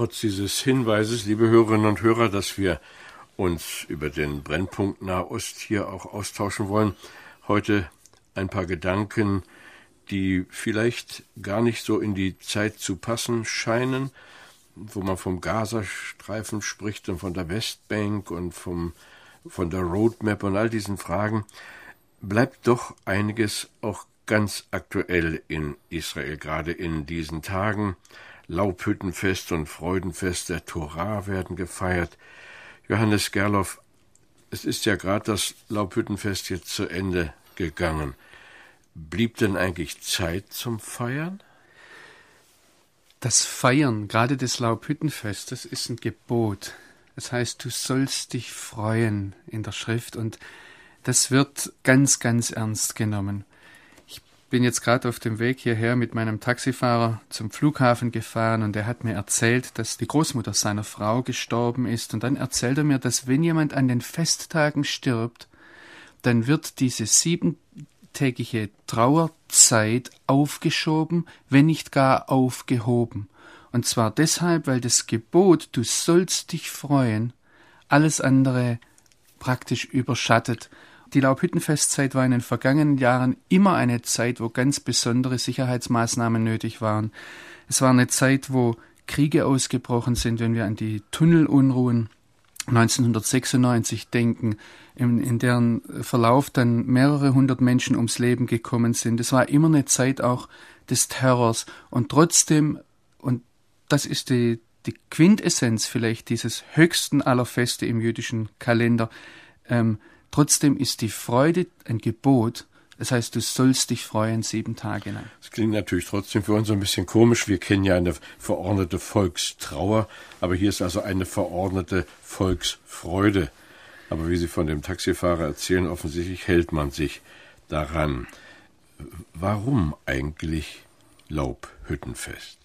Trotz dieses Hinweises, liebe Hörerinnen und Hörer, dass wir uns über den Brennpunkt Nahost hier auch austauschen wollen, heute ein paar Gedanken, die vielleicht gar nicht so in die Zeit zu passen scheinen, wo man vom Gazastreifen spricht und von der Westbank und vom, von der Roadmap und all diesen Fragen, bleibt doch einiges auch ganz aktuell in Israel, gerade in diesen Tagen. Laubhüttenfest und Freudenfest der Torah werden gefeiert. Johannes Gerloff, es ist ja gerade das Laubhüttenfest jetzt zu Ende gegangen. Blieb denn eigentlich Zeit zum Feiern? Das Feiern, gerade des Laubhüttenfestes, ist ein Gebot. Das heißt, du sollst dich freuen in der Schrift und das wird ganz, ganz ernst genommen bin jetzt gerade auf dem Weg hierher mit meinem Taxifahrer zum Flughafen gefahren und er hat mir erzählt, dass die Großmutter seiner Frau gestorben ist. Und dann erzählt er mir, dass wenn jemand an den Festtagen stirbt, dann wird diese siebentägige Trauerzeit aufgeschoben, wenn nicht gar aufgehoben. Und zwar deshalb, weil das Gebot, du sollst dich freuen, alles andere praktisch überschattet. Die Laubhüttenfestzeit war in den vergangenen Jahren immer eine Zeit, wo ganz besondere Sicherheitsmaßnahmen nötig waren. Es war eine Zeit, wo Kriege ausgebrochen sind, wenn wir an die Tunnelunruhen 1996 denken, in, in, deren Verlauf dann mehrere hundert Menschen ums Leben gekommen sind. Es war immer eine Zeit auch des Terrors. Und trotzdem, und das ist die, die Quintessenz vielleicht dieses höchsten aller Feste im jüdischen Kalender, ähm, Trotzdem ist die Freude ein Gebot. Das heißt, du sollst dich freuen sieben Tage lang. Das klingt natürlich trotzdem für uns ein bisschen komisch. Wir kennen ja eine verordnete Volkstrauer, aber hier ist also eine verordnete Volksfreude. Aber wie Sie von dem Taxifahrer erzählen, offensichtlich hält man sich daran. Warum eigentlich Laubhüttenfest?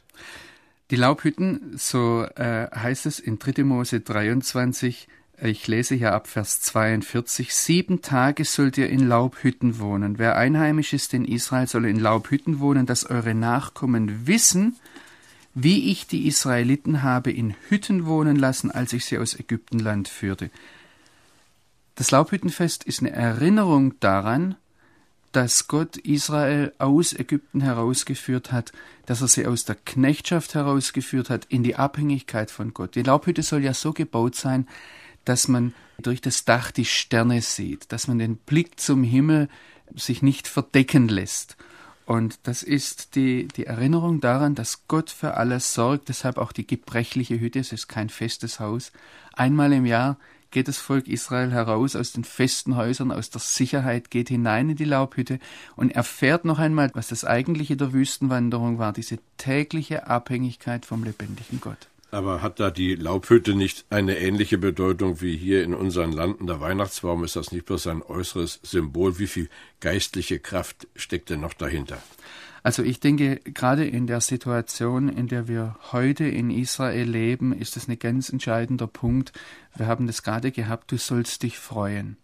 Die Laubhütten, so äh, heißt es in 3. Mose 23, ich lese hier ab Vers 42. Sieben Tage sollt ihr in Laubhütten wohnen. Wer einheimisch ist in Israel, soll in Laubhütten wohnen, dass eure Nachkommen wissen, wie ich die Israeliten habe in Hütten wohnen lassen, als ich sie aus Ägyptenland führte. Das Laubhüttenfest ist eine Erinnerung daran, dass Gott Israel aus Ägypten herausgeführt hat, dass er sie aus der Knechtschaft herausgeführt hat in die Abhängigkeit von Gott. Die Laubhütte soll ja so gebaut sein, dass man durch das Dach die Sterne sieht, dass man den Blick zum Himmel sich nicht verdecken lässt. Und das ist die, die Erinnerung daran, dass Gott für alles sorgt, deshalb auch die gebrechliche Hütte, es ist kein festes Haus. Einmal im Jahr geht das Volk Israel heraus aus den festen Häusern, aus der Sicherheit, geht hinein in die Laubhütte und erfährt noch einmal, was das eigentliche der Wüstenwanderung war, diese tägliche Abhängigkeit vom lebendigen Gott. Aber hat da die Laubhütte nicht eine ähnliche Bedeutung wie hier in unseren Landen der Weihnachtsbaum? Ist das nicht bloß ein äußeres Symbol? Wie viel geistliche Kraft steckt denn noch dahinter? Also ich denke, gerade in der Situation, in der wir heute in Israel leben, ist es ein ganz entscheidender Punkt. Wir haben das gerade gehabt, du sollst dich freuen.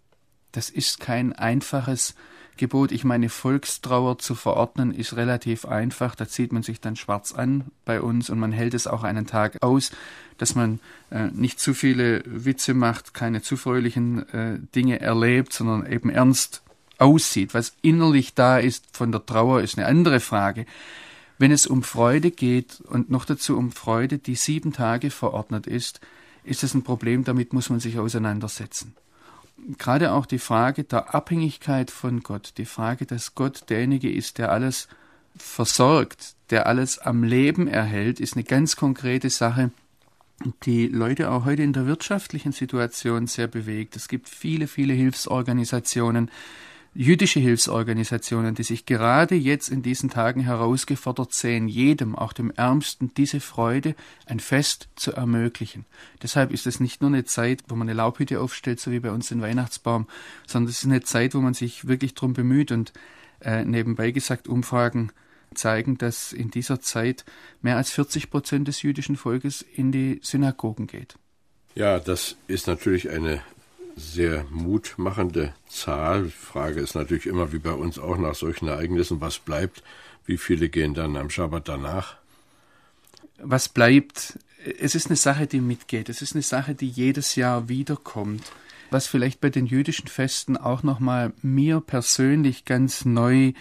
Das ist kein einfaches Gebot, ich meine, Volkstrauer zu verordnen, ist relativ einfach. Da zieht man sich dann schwarz an bei uns und man hält es auch einen Tag aus, dass man äh, nicht zu viele Witze macht, keine zu fröhlichen äh, Dinge erlebt, sondern eben ernst aussieht. Was innerlich da ist von der Trauer, ist eine andere Frage. Wenn es um Freude geht und noch dazu um Freude, die sieben Tage verordnet ist, ist es ein Problem, damit muss man sich auseinandersetzen gerade auch die Frage der Abhängigkeit von Gott, die Frage, dass Gott derjenige ist, der alles versorgt, der alles am Leben erhält, ist eine ganz konkrete Sache, die Leute auch heute in der wirtschaftlichen Situation sehr bewegt. Es gibt viele, viele Hilfsorganisationen, jüdische Hilfsorganisationen, die sich gerade jetzt in diesen Tagen herausgefordert sehen, jedem, auch dem Ärmsten, diese Freude, ein Fest zu ermöglichen. Deshalb ist es nicht nur eine Zeit, wo man eine Laubhütte aufstellt, so wie bei uns den Weihnachtsbaum, sondern es ist eine Zeit, wo man sich wirklich drum bemüht und äh, nebenbei gesagt, Umfragen zeigen, dass in dieser Zeit mehr als 40 Prozent des jüdischen Volkes in die Synagogen geht. Ja, das ist natürlich eine sehr mutmachende Zahl. Frage ist natürlich immer, wie bei uns auch nach solchen Ereignissen, was bleibt? Wie viele gehen dann am Schabbat danach? Was bleibt? Es ist eine Sache, die mitgeht. Es ist eine Sache, die jedes Jahr wiederkommt. Was vielleicht bei den jüdischen Festen auch nochmal mir persönlich ganz neu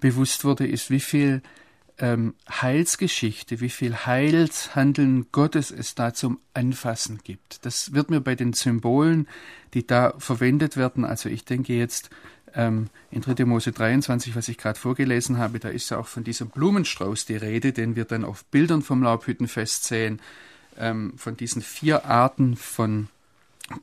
bewusst wurde, ist, wie viel ähm, Heilsgeschichte, wie viel Heilshandeln Gottes es da zum Anfassen gibt. Das wird mir bei den Symbolen, die da verwendet werden, also ich denke jetzt ähm, in 3. Mose 23, was ich gerade vorgelesen habe, da ist ja auch von diesem Blumenstrauß die Rede, den wir dann auf Bildern vom Laubhüttenfest sehen, ähm, von diesen vier Arten von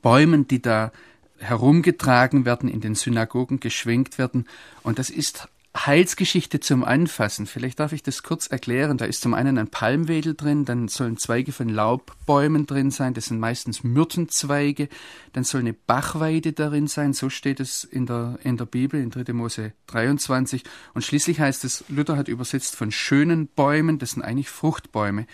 Bäumen, die da herumgetragen werden, in den Synagogen geschwenkt werden. Und das ist Heilsgeschichte zum Anfassen. Vielleicht darf ich das kurz erklären. Da ist zum einen ein Palmwedel drin, dann sollen Zweige von Laubbäumen drin sein, das sind meistens Myrtenzweige, dann soll eine Bachweide darin sein, so steht es in der, in der Bibel, in 3. Mose 23. Und schließlich heißt es, Luther hat übersetzt von schönen Bäumen, das sind eigentlich Fruchtbäume.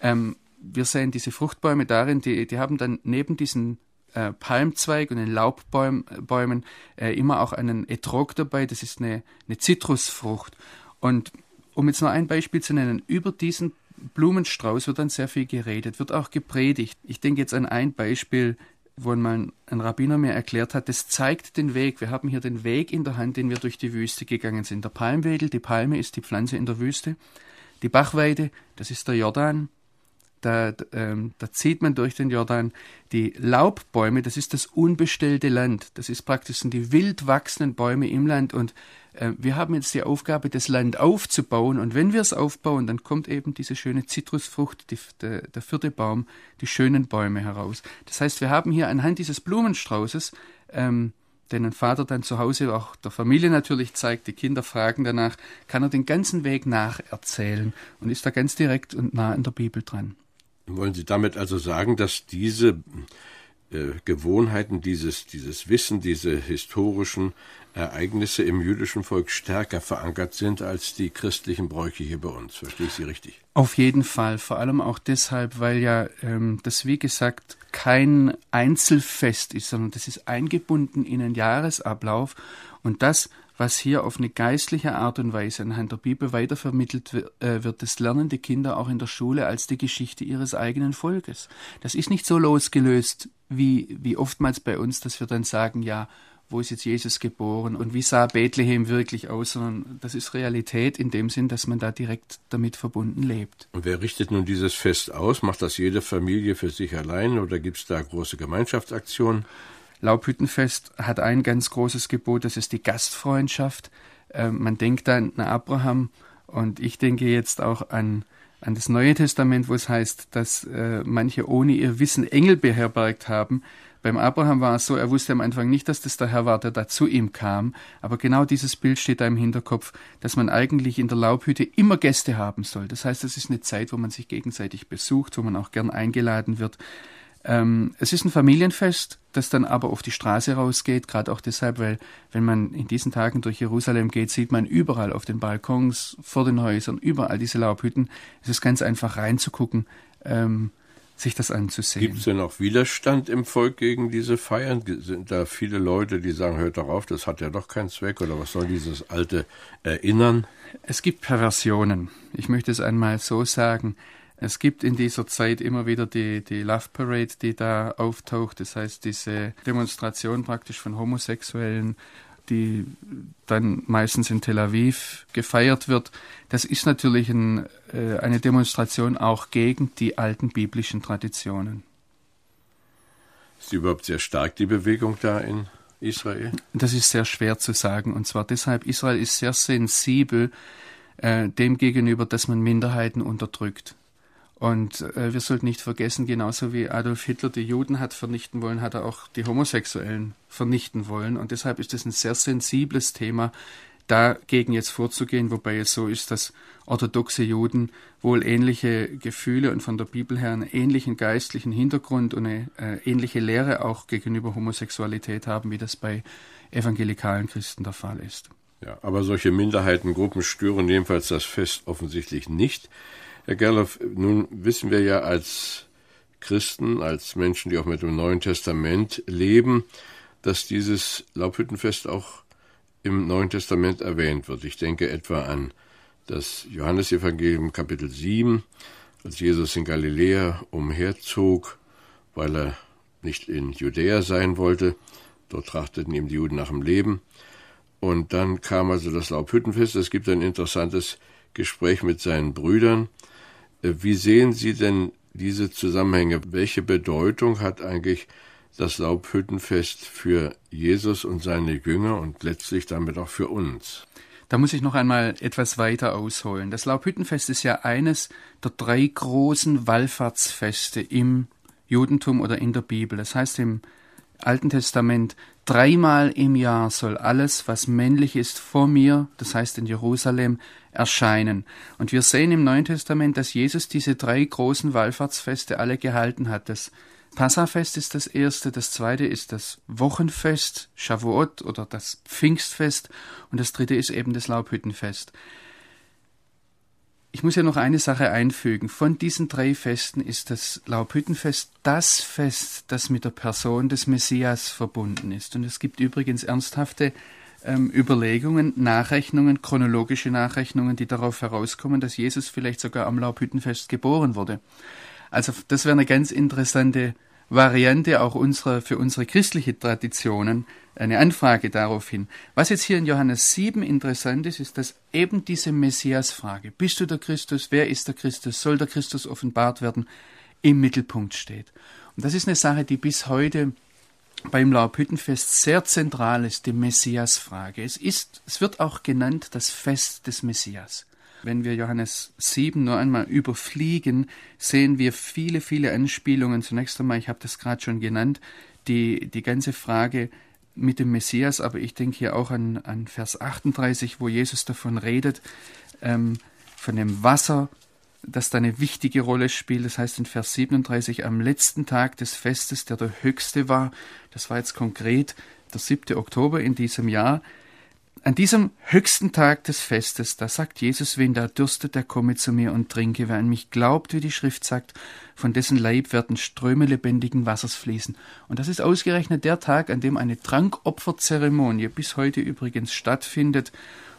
Ähm, wir sehen diese Fruchtbäume darin, die, die haben dann neben diesen äh, Palmzweig und den Laubbäumen äh, immer auch einen Etrog dabei, das ist eine, Zitrusfrucht. Und um jetzt nur ein Beispiel zu nennen, über diesen Blumenstrauß wird dann sehr viel geredet, wird auch gepredigt. Ich denke jetzt an ein Beispiel, wo mal ein Rabbiner mir erklärt hat, das zeigt den Weg. Wir haben hier den Weg in der Hand, den wir durch die Wüste gegangen sind. Der Palmwedel, die Palme ist die Pflanze in der Wüste. Die Bachweide, das ist der Jordan da, ähm, da zieht man durch den Jordan. Die Laubbäume, das ist das unbestellte Land. Das ist praktisch sind die wild wachsenden Bäume im Land. Und äh, wir haben jetzt die Aufgabe, das Land aufzubauen. Und wenn wir es aufbauen, dann kommt eben diese schöne Zitrusfrucht, die, der, der vierte Baum, die schönen Bäume heraus. Das heißt, wir haben hier anhand dieses Blumenstraußes ähm, den ein Vater dann zu Hause auch der Familie natürlich zeigt, die Kinder fragen danach, kann er den ganzen Weg nacherzählen und ist da ganz direkt und nah an der Bibel dran. Wollen Sie damit also sagen, dass diese äh, Gewohnheiten, dieses, dieses Wissen, diese historischen Ereignisse im jüdischen Volk stärker verankert sind als die christlichen Bräuche hier bei uns. Verstehe ich Sie richtig? Auf jeden Fall. Vor allem auch deshalb, weil ja ähm, das, wie gesagt, kein Einzelfest ist, sondern das ist eingebunden in einen Jahresablauf. Und das was hier auf eine geistliche Art und Weise anhand der Bibel weitervermittelt äh, wird, das lernen die Kinder auch in der Schule als die Geschichte ihres eigenen Volkes. Das ist nicht so losgelöst wie, wie oftmals bei uns, dass wir dann sagen, ja, wo ist jetzt Jesus geboren und wie sah Bethlehem wirklich aus, sondern das ist Realität in dem Sinn, dass man da direkt damit verbunden lebt. Und wer richtet nun dieses Fest aus? Macht das jede Familie für sich allein oder gibt es da große Gemeinschaftsaktionen? Laubhüttenfest hat ein ganz großes Gebot, das ist die Gastfreundschaft. Äh, man denkt an Abraham und ich denke jetzt auch an, an das Neue Testament, wo es heißt, dass äh, manche ohne ihr Wissen Engel beherbergt haben. Beim Abraham war es so, er wusste am Anfang nicht, dass das der Herr war, der da zu ihm kam. Aber genau dieses Bild steht da im Hinterkopf, dass man eigentlich in der Laubhütte immer Gäste haben soll. Das heißt, es ist eine Zeit, wo man sich gegenseitig besucht, wo man auch gern eingeladen wird. Ähm, es ist ein Familienfest, das dann aber auf die Straße rausgeht, gerade auch deshalb, weil wenn man in diesen Tagen durch Jerusalem geht, sieht man überall auf den Balkons, vor den Häusern, überall diese Laubhütten. Es ist ganz einfach reinzugucken, ähm, sich das anzusehen. Gibt es denn auch Widerstand im Volk gegen diese Feiern? Sind da viele Leute, die sagen, hört doch auf, das hat ja doch keinen Zweck oder was soll dieses alte Erinnern? Es gibt Perversionen. Ich möchte es einmal so sagen. Es gibt in dieser Zeit immer wieder die, die Love Parade, die da auftaucht. Das heißt, diese Demonstration praktisch von Homosexuellen, die dann meistens in Tel Aviv gefeiert wird. Das ist natürlich ein, äh, eine Demonstration auch gegen die alten biblischen Traditionen. Ist die überhaupt sehr stark, die Bewegung da in Israel? Das ist sehr schwer zu sagen. Und zwar deshalb, Israel ist sehr sensibel äh, dem gegenüber, dass man Minderheiten unterdrückt. Und äh, wir sollten nicht vergessen, genauso wie Adolf Hitler die Juden hat vernichten wollen, hat er auch die Homosexuellen vernichten wollen. Und deshalb ist es ein sehr sensibles Thema, dagegen jetzt vorzugehen, wobei es so ist, dass orthodoxe Juden wohl ähnliche Gefühle und von der Bibel her einen ähnlichen geistlichen Hintergrund und eine äh, ähnliche Lehre auch gegenüber Homosexualität haben, wie das bei evangelikalen Christen der Fall ist. Ja, aber solche Minderheitengruppen stören jedenfalls das Fest offensichtlich nicht. Herr Gerloff, nun wissen wir ja als Christen, als Menschen, die auch mit dem Neuen Testament leben, dass dieses Laubhüttenfest auch im Neuen Testament erwähnt wird. Ich denke etwa an das Johannesevangelium Kapitel 7, als Jesus in Galiläa umherzog, weil er nicht in Judäa sein wollte. Dort trachteten ihm die Juden nach dem Leben. Und dann kam also das Laubhüttenfest. Es gibt ein interessantes Gespräch mit seinen Brüdern. Äh, wie sehen Sie denn diese Zusammenhänge? Welche Bedeutung hat eigentlich das Laubhüttenfest für Jesus und seine Jünger und letztlich damit auch für uns? Da muss ich noch einmal etwas weiter ausholen. Das Laubhüttenfest ist ja eines der drei großen Wallfahrtsfeste im Judentum oder in der Bibel. Das heißt im Alten Testament, dreimal im Jahr soll alles, was männlich ist, vor mir, das heißt in Jerusalem, erscheinen. Und wir sehen im Neuen Testament, dass Jesus diese drei großen Wallfahrtsfeste alle gehalten hat. Das Passafest ist das erste, das zweite ist das Wochenfest, Shavuot oder das Pfingstfest und das dritte ist eben das Laubhüttenfest. Ich muss ja noch eine Sache einfügen. Von diesen drei Festen ist das Laubhüttenfest das Fest, das mit der Person des Messias verbunden ist. Und es gibt übrigens ernsthafte ähm, Überlegungen, Nachrechnungen, chronologische Nachrechnungen, die darauf herauskommen, dass Jesus vielleicht sogar am Laubhüttenfest geboren wurde. Also das wäre eine ganz interessante Variante auch unserer, für unsere christliche Traditionen, eine Anfrage darauf hin. Was jetzt hier in Johannes 7 interessant ist, ist, dass eben diese Messias-Frage, bist du der Christus, wer ist der Christus, soll der Christus offenbart werden, im Mittelpunkt steht. Und das ist eine Sache, die bis heute beim Laubhüttenfest sehr zentral ist, die Messias-Frage. Es ist, es wird auch genannt das Fest des Messias. Wenn wir Johannes 7 nur einmal überfliegen, sehen wir viele, viele Anspielungen. Zunächst einmal, ich habe das gerade schon genannt, die, die ganze Frage, mit dem Messias, aber ich denke hier auch an, an Vers 38, wo Jesus davon redet, ähm, von dem Wasser, das da eine wichtige Rolle spielt. Das heißt in Vers 37, am letzten Tag des Festes, der der höchste war, das war jetzt konkret der 7. Oktober in diesem Jahr, an diesem höchsten Tag des Festes, da sagt Jesus, wen da dürstet, der komme zu mir und trinke. Wer an mich glaubt, wie die Schrift sagt, von dessen Leib werden Ströme lebendigen Wassers fließen. Und das ist ausgerechnet der Tag, an dem eine Trankopferzeremonie bis heute übrigens stattfindet,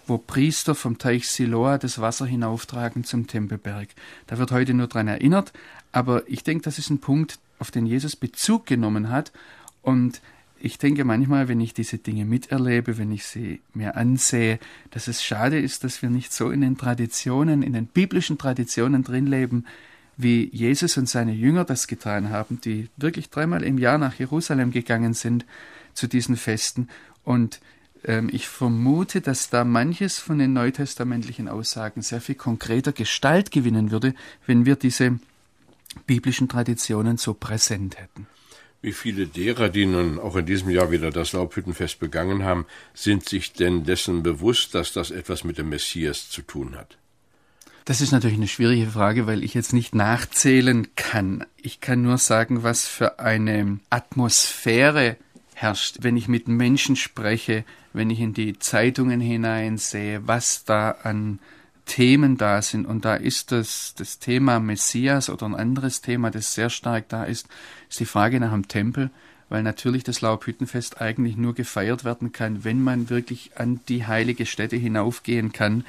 wo Priester vom Teich Siloa das Wasser hinauftragen zum Tempelberg. Da wird heute nur dran erinnert, aber ich denke, das ist ein Punkt, auf den Jesus Bezug genommen hat und ich denke manchmal, wenn ich diese Dinge miterlebe, wenn ich sie mir ansehe, dass es schade ist, dass wir nicht so in den Traditionen, in den biblischen Traditionen drin leben, wie Jesus und seine Jünger das getan haben, die wirklich dreimal im Jahr nach Jerusalem gegangen sind zu diesen Festen. Und ich vermute, dass da manches von den neutestamentlichen Aussagen sehr viel konkreter Gestalt gewinnen würde, wenn wir diese biblischen Traditionen so präsent hätten. Wie viele derer, die nun auch in diesem Jahr wieder das Laubhüttenfest begangen haben, sind sich denn dessen bewusst, dass das etwas mit dem Messias zu tun hat? Das ist natürlich eine schwierige Frage, weil ich jetzt nicht nachzählen kann. Ich kann nur sagen, was für eine Atmosphäre herrscht, wenn ich mit Menschen spreche, wenn ich in die Zeitungen hineinsehe, was da an Themen da sind. Und da ist das, das Thema Messias oder ein anderes Thema, das sehr stark da ist, ist die Frage nach dem Tempel, weil natürlich das Laubhüttenfest eigentlich nur gefeiert werden kann, wenn man wirklich an die heilige Stätte hinaufgehen kann.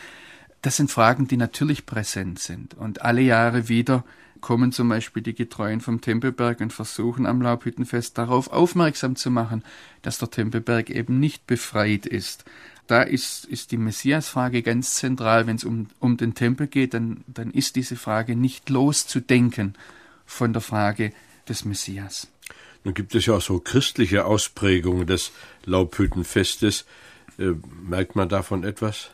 Das sind Fragen, die natürlich präsent sind. Und alle Jahre wieder kommen zum Beispiel die Getreuen vom Tempelberg und versuchen am Laubhüttenfest darauf aufmerksam zu machen, dass der Tempelberg eben nicht befreit ist da ist, ist die Messias-Frage ganz zentral. Wenn es um, um den Tempel geht, dann, dann ist diese Frage nicht loszudenken von der Frage des Messias. Nun gibt es ja auch so christliche Ausprägungen des Laubhüttenfestes. Äh, merkt man davon etwas?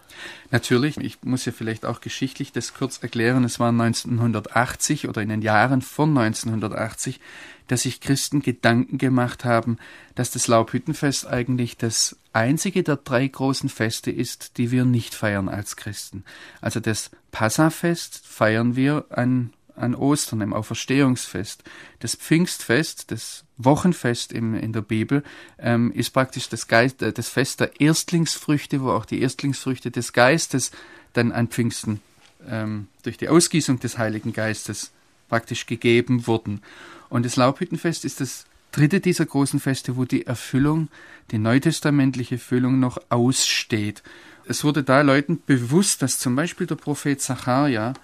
Natürlich. Ich muss ja vielleicht auch geschichtlich das kurz erklären. Es war 1980 oder in den Jahren von 1980, dass sich Christen Gedanken gemacht haben, dass das Laubhüttenfest eigentlich das einzige der drei großen Feste ist, die wir nicht feiern als Christen. Also das Passafest feiern wir an an Ostern, im Auferstehungsfest. Das Pfingstfest, das Wochenfest im, in der Bibel, ähm, ist praktisch das, Geist, äh, das Fest der Erstlingsfrüchte, wo auch die Erstlingsfrüchte des Geistes dann an Pfingsten ähm, durch die Ausgießung des Heiligen Geistes praktisch gegeben wurden. Und das Laubhüttenfest ist das dritte dieser großen Feste, wo die Erfüllung, die neutestamentliche Erfüllung noch aussteht. Es wurde da Leuten bewusst, dass zum Beispiel der Prophet Zacharia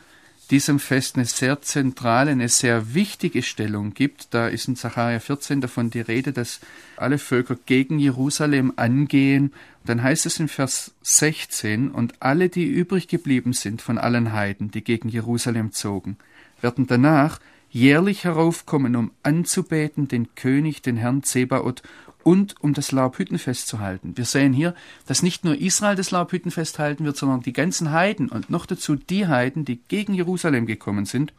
diesem Fest eine sehr zentrale, eine sehr wichtige Stellung gibt. Da ist in Zachariah 14 davon die Rede, dass alle Völker gegen Jerusalem angehen. Dann heißt es in Vers 16, und alle, die übrig geblieben sind von allen Heiden, die gegen Jerusalem zogen, werden danach jährlich heraufkommen, um anzubeten den König, den Herrn Zebaoth und um das Laubhüttenfest zu halten. Wir sehen hier, dass nicht nur Israel das Laubhüttenfest halten wird, sondern die ganzen Heiden und noch dazu die Heiden, die gegen Jerusalem gekommen sind.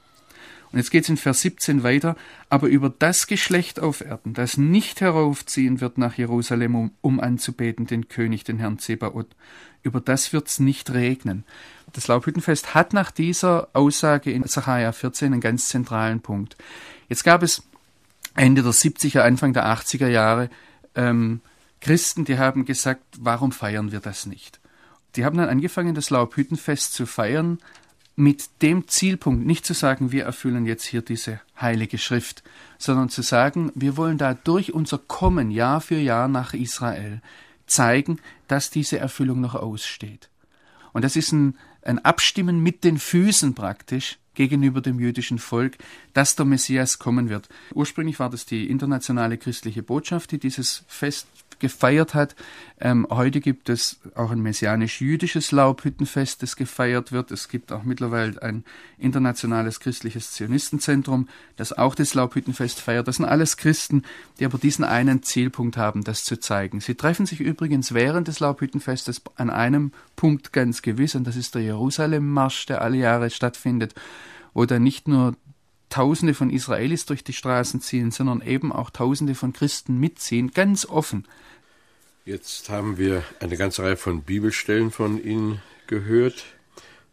Und jetzt geht es in Vers 17 weiter, aber über das Geschlecht auf Erden, das nicht heraufziehen wird nach Jerusalem, um, um anzubeten den König, den Herrn Zebaoth, über das wird es nicht regnen. Das Laubhüttenfest hat nach dieser Aussage in Zachariah 14 einen ganz zentralen Punkt. Jetzt gab es Ende der 70er, Anfang der 80er Jahre ähm, Christen, die haben gesagt, warum feiern wir das nicht? Die haben dann angefangen, das Laubhüttenfest zu feiern, mit dem Zielpunkt, nicht zu sagen, wir erfüllen jetzt hier diese heilige Schrift, sondern zu sagen, wir wollen da durch unser Kommen Jahr für Jahr nach Israel zeigen, dass diese Erfüllung noch aussteht. Und das ist ein, ein Abstimmen mit den Füßen praktisch gegenüber dem jüdischen Volk, dass der Messias kommen wird. Ursprünglich war das die internationale christliche Botschaft, die dieses Fest gefeiert hat. Ähm, heute gibt es auch ein messianisch-jüdisches Laubhüttenfest, das gefeiert wird. Es gibt auch mittlerweile ein internationales christliches Zionistenzentrum, das auch das Laubhüttenfest feiert. Das sind alles Christen, die aber diesen einen Zielpunkt haben, das zu zeigen. Sie treffen sich übrigens während des Laubhüttenfestes an einem Punkt ganz gewiss, und das ist der Jerusalem-Marsch, der alle Jahre stattfindet, wo dann nicht nur Tausende von Israelis durch die Straßen ziehen, sondern eben auch Tausende von Christen mitziehen, ganz offen. Jetzt haben wir eine ganze Reihe von Bibelstellen von Ihnen gehört.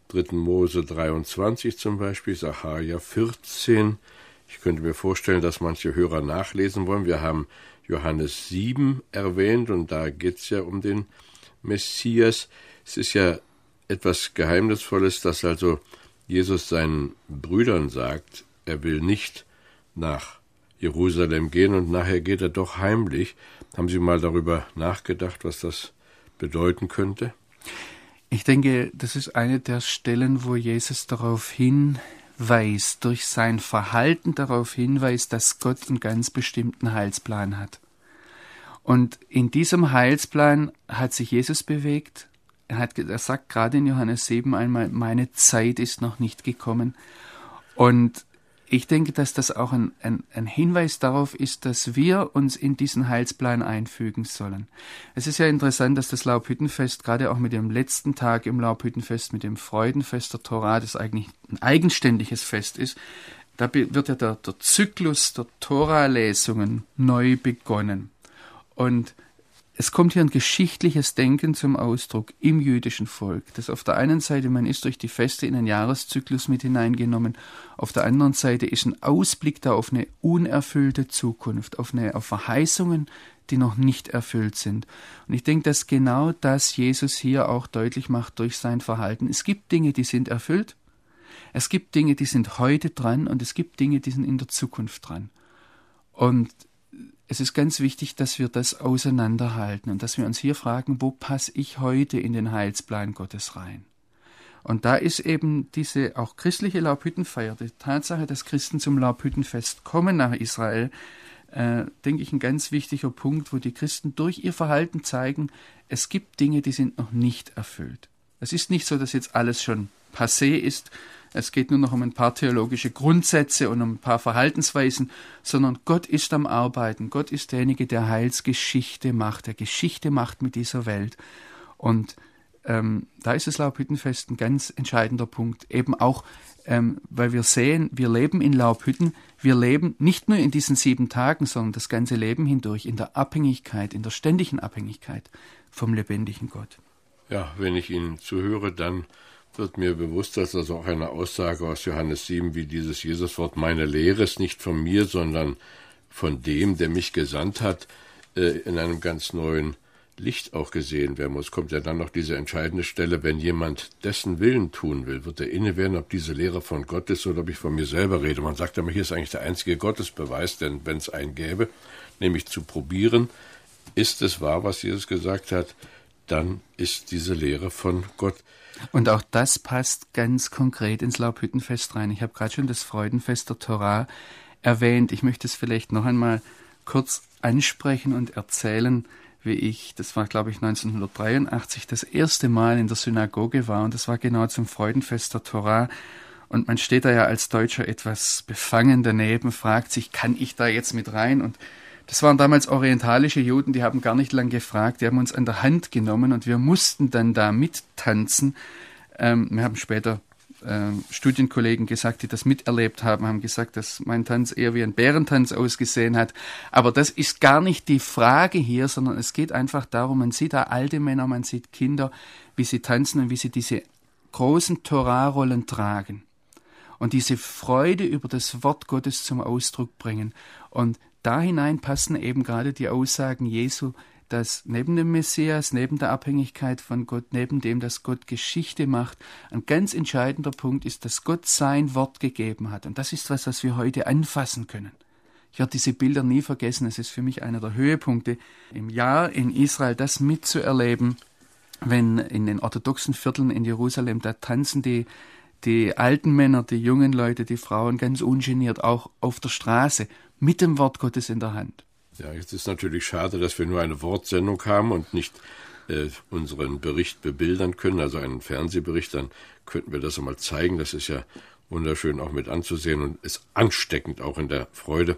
3. Mose 23 zum Beispiel, Sacharja 14. Ich könnte mir vorstellen, dass manche Hörer nachlesen wollen. Wir haben Johannes 7 erwähnt und da geht es ja um den Messias. Es ist ja etwas Geheimnisvolles, dass also Jesus seinen Brüdern sagt, er will nicht nach Jerusalem gehen und nachher geht er doch heimlich. Haben Sie mal darüber nachgedacht, was das bedeuten könnte? Ich denke, das ist eine der Stellen, wo Jesus darauf hinweist, durch sein Verhalten darauf hinweist, dass Gott einen ganz bestimmten Heilsplan hat. Und in diesem Heilsplan hat sich Jesus bewegt. Er, hat, er sagt gerade in Johannes 7 einmal, meine Zeit ist noch nicht gekommen. Und ich denke, dass das auch ein, ein, ein, Hinweis darauf ist, dass wir uns in diesen Heilsplan einfügen sollen. Es ist ja interessant, dass das Laubhüttenfest, gerade auch mit dem letzten Tag im Laubhüttenfest, mit dem Freudenfest der Torah, das eigentlich ein eigenständiges Fest ist, da wird ja der, der Zyklus der Torah-Lesungen neu begonnen. Und es kommt hier ein geschichtliches Denken zum Ausdruck im jüdischen Volk, das auf der einen Seite, man ist durch die Feste in einen Jahreszyklus mit hineingenommen, auf der anderen Seite ist ein Ausblick da auf eine unerfüllte Zukunft, auf, eine, auf Verheißungen, die noch nicht erfüllt sind. Und ich denke, dass genau das Jesus hier auch deutlich macht durch sein Verhalten. Es gibt Dinge, die sind erfüllt, es gibt Dinge, die sind heute dran und es gibt Dinge, die sind in der Zukunft dran. Und es ist ganz wichtig, dass wir das auseinanderhalten und dass wir uns hier fragen, wo passe ich heute in den Heilsplan Gottes rein? Und da ist eben diese auch christliche Laubhüttenfeier, die Tatsache, dass Christen zum Laubhüttenfest kommen nach Israel, äh, denke ich, ein ganz wichtiger Punkt, wo die Christen durch ihr Verhalten zeigen, es gibt Dinge, die sind noch nicht erfüllt. Es ist nicht so, dass jetzt alles schon passé ist, es geht nur noch um ein paar theologische Grundsätze und um ein paar Verhaltensweisen, sondern Gott ist am Arbeiten. Gott ist derjenige, der Heilsgeschichte macht, der Geschichte macht mit dieser Welt. Und ähm, da ist das Laubhüttenfest ein ganz entscheidender Punkt. Eben auch, ähm, weil wir sehen, wir leben in Laubhütten, wir leben nicht nur in diesen sieben Tagen, sondern das ganze Leben hindurch in der Abhängigkeit, in der ständigen Abhängigkeit vom lebendigen Gott. Ja, wenn ich Ihnen zuhöre, dann wird mir bewusst, dass das auch eine Aussage aus Johannes 7, wie dieses Jesuswort, meine Lehre ist nicht von mir, sondern von dem, der mich gesandt hat, äh, in einem ganz neuen Licht auch gesehen werden muss. Kommt ja dann noch diese entscheidende Stelle, wenn jemand dessen Willen tun will, wird er inne werden, ob diese Lehre von Gott ist oder ob ich von mir selber rede. Man sagt aber, hier ist eigentlich der einzige Gottesbeweis, denn wenn es einen gäbe, nämlich zu probieren, ist es wahr, was Jesus gesagt hat, dann ist diese Lehre von Gott. Und auch das passt ganz konkret ins Laubhüttenfest rein. Ich habe gerade schon das Freudenfest der Torah erwähnt. Ich möchte es vielleicht noch einmal kurz ansprechen und erzählen, wie ich, das war glaube ich 1983, das erste Mal in der Synagoge war und das war genau zum Freudenfest der Torah. Und man steht da ja als Deutscher etwas befangen daneben, fragt sich, kann ich da jetzt mit rein? Und das waren damals orientalische Juden, die haben gar nicht lang gefragt, die haben uns an der Hand genommen und wir mussten dann da mittanzen. Ähm, wir haben später äh, Studienkollegen gesagt, die das miterlebt haben, haben gesagt, dass mein Tanz eher wie ein Bärentanz ausgesehen hat. Aber das ist gar nicht die Frage hier, sondern es geht einfach darum, man sieht da alte Männer, man sieht Kinder, wie sie tanzen und wie sie diese großen Torarollen tragen und diese Freude über das Wort Gottes zum Ausdruck bringen. Und da hinein passen eben gerade die Aussagen Jesu, dass neben dem Messias, neben der Abhängigkeit von Gott, neben dem, dass Gott Geschichte macht, ein ganz entscheidender Punkt ist, dass Gott sein Wort gegeben hat. Und das ist was, was wir heute anfassen können. Ich werde diese Bilder nie vergessen. Es ist für mich einer der Höhepunkte im Jahr in Israel, das mitzuerleben, wenn in den orthodoxen Vierteln in Jerusalem, da tanzen die, die alten Männer, die jungen Leute, die Frauen ganz ungeniert, auch auf der Straße mit dem Wort Gottes in der Hand. Ja, jetzt ist natürlich schade, dass wir nur eine Wortsendung haben und nicht äh, unseren Bericht bebildern können, also einen Fernsehbericht, dann könnten wir das einmal zeigen. Das ist ja wunderschön auch mit anzusehen und ist ansteckend auch in der Freude.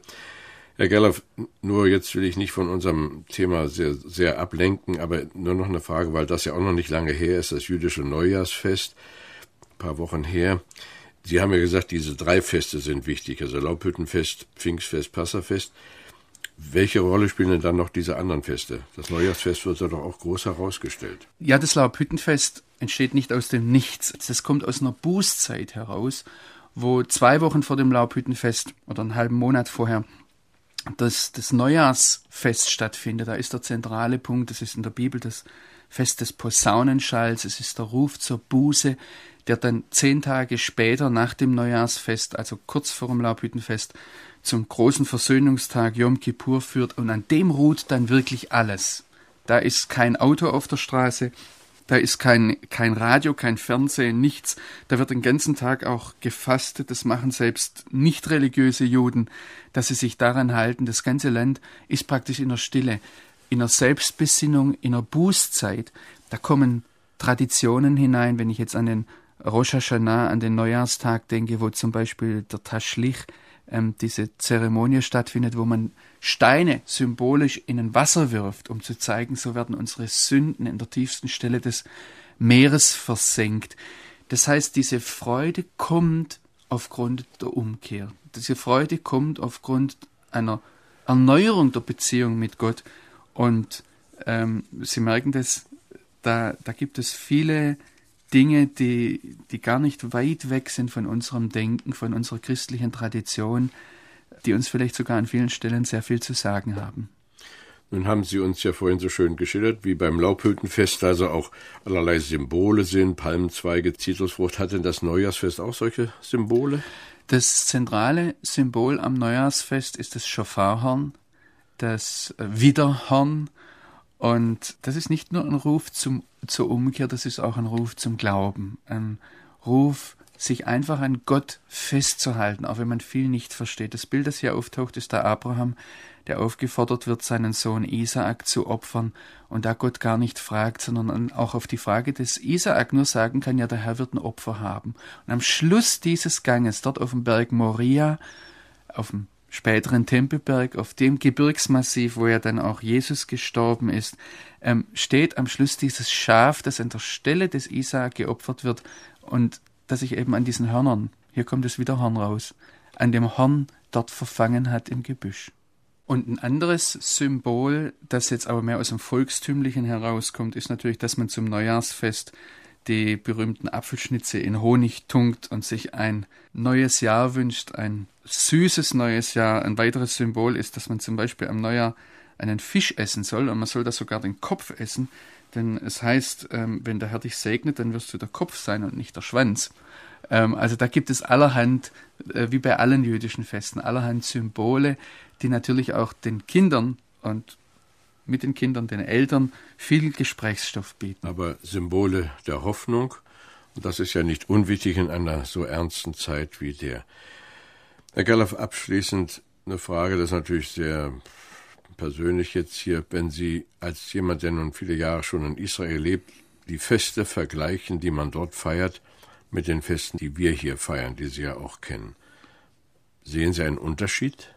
Herr Gerloff, nur jetzt will ich nicht von unserem Thema sehr, sehr ablenken, aber nur noch eine Frage, weil das ja auch noch nicht lange her ist, das jüdische Neujahrsfest, paar Wochen her. Sie haben ja gesagt, diese drei Feste sind wichtig, also Laubhüttenfest, Pfingstfest, Passafest. Welche Rolle spielen denn dann noch diese anderen Feste? Das Neujahrsfest wird ja doch auch groß herausgestellt. Ja, das Laubhüttenfest entsteht nicht aus dem Nichts. Das kommt aus einer Bußzeit heraus, wo zwei Wochen vor dem Laubhüttenfest oder einen halben Monat vorher das, das Neujahrsfest stattfindet. Da ist der zentrale Punkt, das ist in der Bibel das Fest des Posaunenschalls, es ist der Ruf zur Buße, der dann zehn Tage später nach dem Neujahrsfest, also kurz vor dem Laubhüttenfest, zum großen Versöhnungstag Yom Kippur führt und an dem ruht dann wirklich alles. Da ist kein Auto auf der Straße, da ist kein, kein Radio, kein Fernsehen, nichts. Da wird den ganzen Tag auch gefastet. Das machen selbst nicht religiöse Juden, dass sie sich daran halten. Das ganze Land ist praktisch in der Stille, in der Selbstbesinnung, in der Bußzeit. Da kommen Traditionen hinein, wenn ich jetzt an den Rosh Hashanah, an den Neujahrstag denke, wo zum Beispiel der Taschlich, ähm, diese Zeremonie stattfindet, wo man Steine symbolisch in ein Wasser wirft, um zu zeigen, so werden unsere Sünden in der tiefsten Stelle des Meeres versenkt. Das heißt, diese Freude kommt aufgrund der Umkehr. Diese Freude kommt aufgrund einer Erneuerung der Beziehung mit Gott. Und ähm, Sie merken das, da, da gibt es viele Dinge, die, die gar nicht weit weg sind von unserem Denken, von unserer christlichen Tradition, die uns vielleicht sogar an vielen Stellen sehr viel zu sagen haben. Nun haben Sie uns ja vorhin so schön geschildert, wie beim Laubhüttenfest also auch allerlei Symbole sind, Palmenzweige, Zitrusfrucht. Hat denn das Neujahrsfest auch solche Symbole? Das zentrale Symbol am Neujahrsfest ist das Schofarhorn, das Widerhorn, und das ist nicht nur ein Ruf zum, zur Umkehr, das ist auch ein Ruf zum Glauben. Ein Ruf, sich einfach an Gott festzuhalten, auch wenn man viel nicht versteht. Das Bild, das hier auftaucht, ist der Abraham, der aufgefordert wird, seinen Sohn Isaak zu opfern und da Gott gar nicht fragt, sondern auch auf die Frage des Isaak nur sagen kann, ja, der Herr wird ein Opfer haben. Und am Schluss dieses Ganges, dort auf dem Berg Moria, auf dem späteren Tempelberg, auf dem Gebirgsmassiv, wo ja dann auch Jesus gestorben ist, ähm, steht am Schluss dieses Schaf, das an der Stelle des Isaak geopfert wird und das sich eben an diesen Hörnern, hier kommt das Widerhorn raus, an dem Horn dort verfangen hat im Gebüsch. Und ein anderes Symbol, das jetzt aber mehr aus dem Volkstümlichen herauskommt, ist natürlich, dass man zum Neujahrsfest die berühmten Apfelschnitze in Honig tunkt und sich ein neues Jahr wünscht, ein süßes neues Jahr. Ein weiteres Symbol ist, dass man zum Beispiel am Neujahr einen Fisch essen soll und man soll da sogar den Kopf essen, denn es heißt, ähm, wenn der Herr dich segnet, dann wirst du der Kopf sein und nicht der Schwanz. Ähm, also da gibt es allerhand, äh, wie bei allen jüdischen Festen, allerhand Symbole, die natürlich auch den Kindern und mit den Kindern, den Eltern viel Gesprächsstoff bieten. Aber Symbole der Hoffnung, und das ist ja nicht unwichtig in einer so ernsten Zeit wie der. Herr Gerloff, abschließend eine Frage, das ist natürlich sehr persönlich jetzt hier, wenn Sie als jemand, der nun viele Jahre schon in Israel lebt, die Feste vergleichen, die man dort feiert, mit den Festen, die wir hier feiern, die Sie ja auch kennen. Sehen Sie einen Unterschied?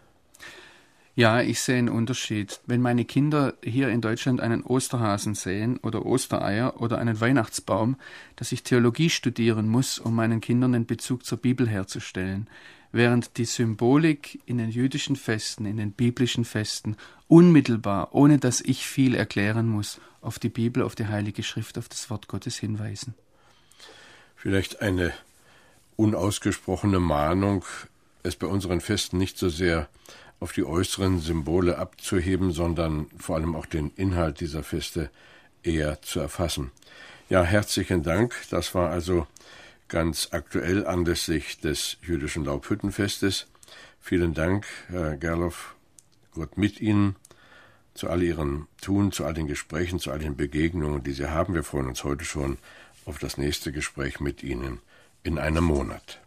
Ja, ich sehe einen Unterschied. Wenn meine Kinder hier in Deutschland einen Osterhasen sehen oder Ostereier oder einen Weihnachtsbaum, dass ich Theologie studieren muss, um meinen Kindern den Bezug zur Bibel herzustellen, während die Symbolik in den jüdischen Festen, in den biblischen Festen unmittelbar, ohne dass ich viel erklären muss, auf die Bibel, auf die Heilige Schrift, auf das Wort Gottes hinweisen. Vielleicht eine unausgesprochene Mahnung, es bei unseren Festen nicht so sehr auf die äußeren Symbole abzuheben, sondern vor allem auch den Inhalt dieser Feste eher zu erfassen. Ja, herzlichen Dank. Das war also ganz aktuell anlässlich des jüdischen Laubhüttenfestes. Vielen Dank, Herr Gerloff. Gott mit Ihnen zu all Ihrem Tun, zu all den Gesprächen, zu all den Begegnungen, die Sie haben. Wir freuen uns heute schon auf das nächste Gespräch mit Ihnen in einem Monat.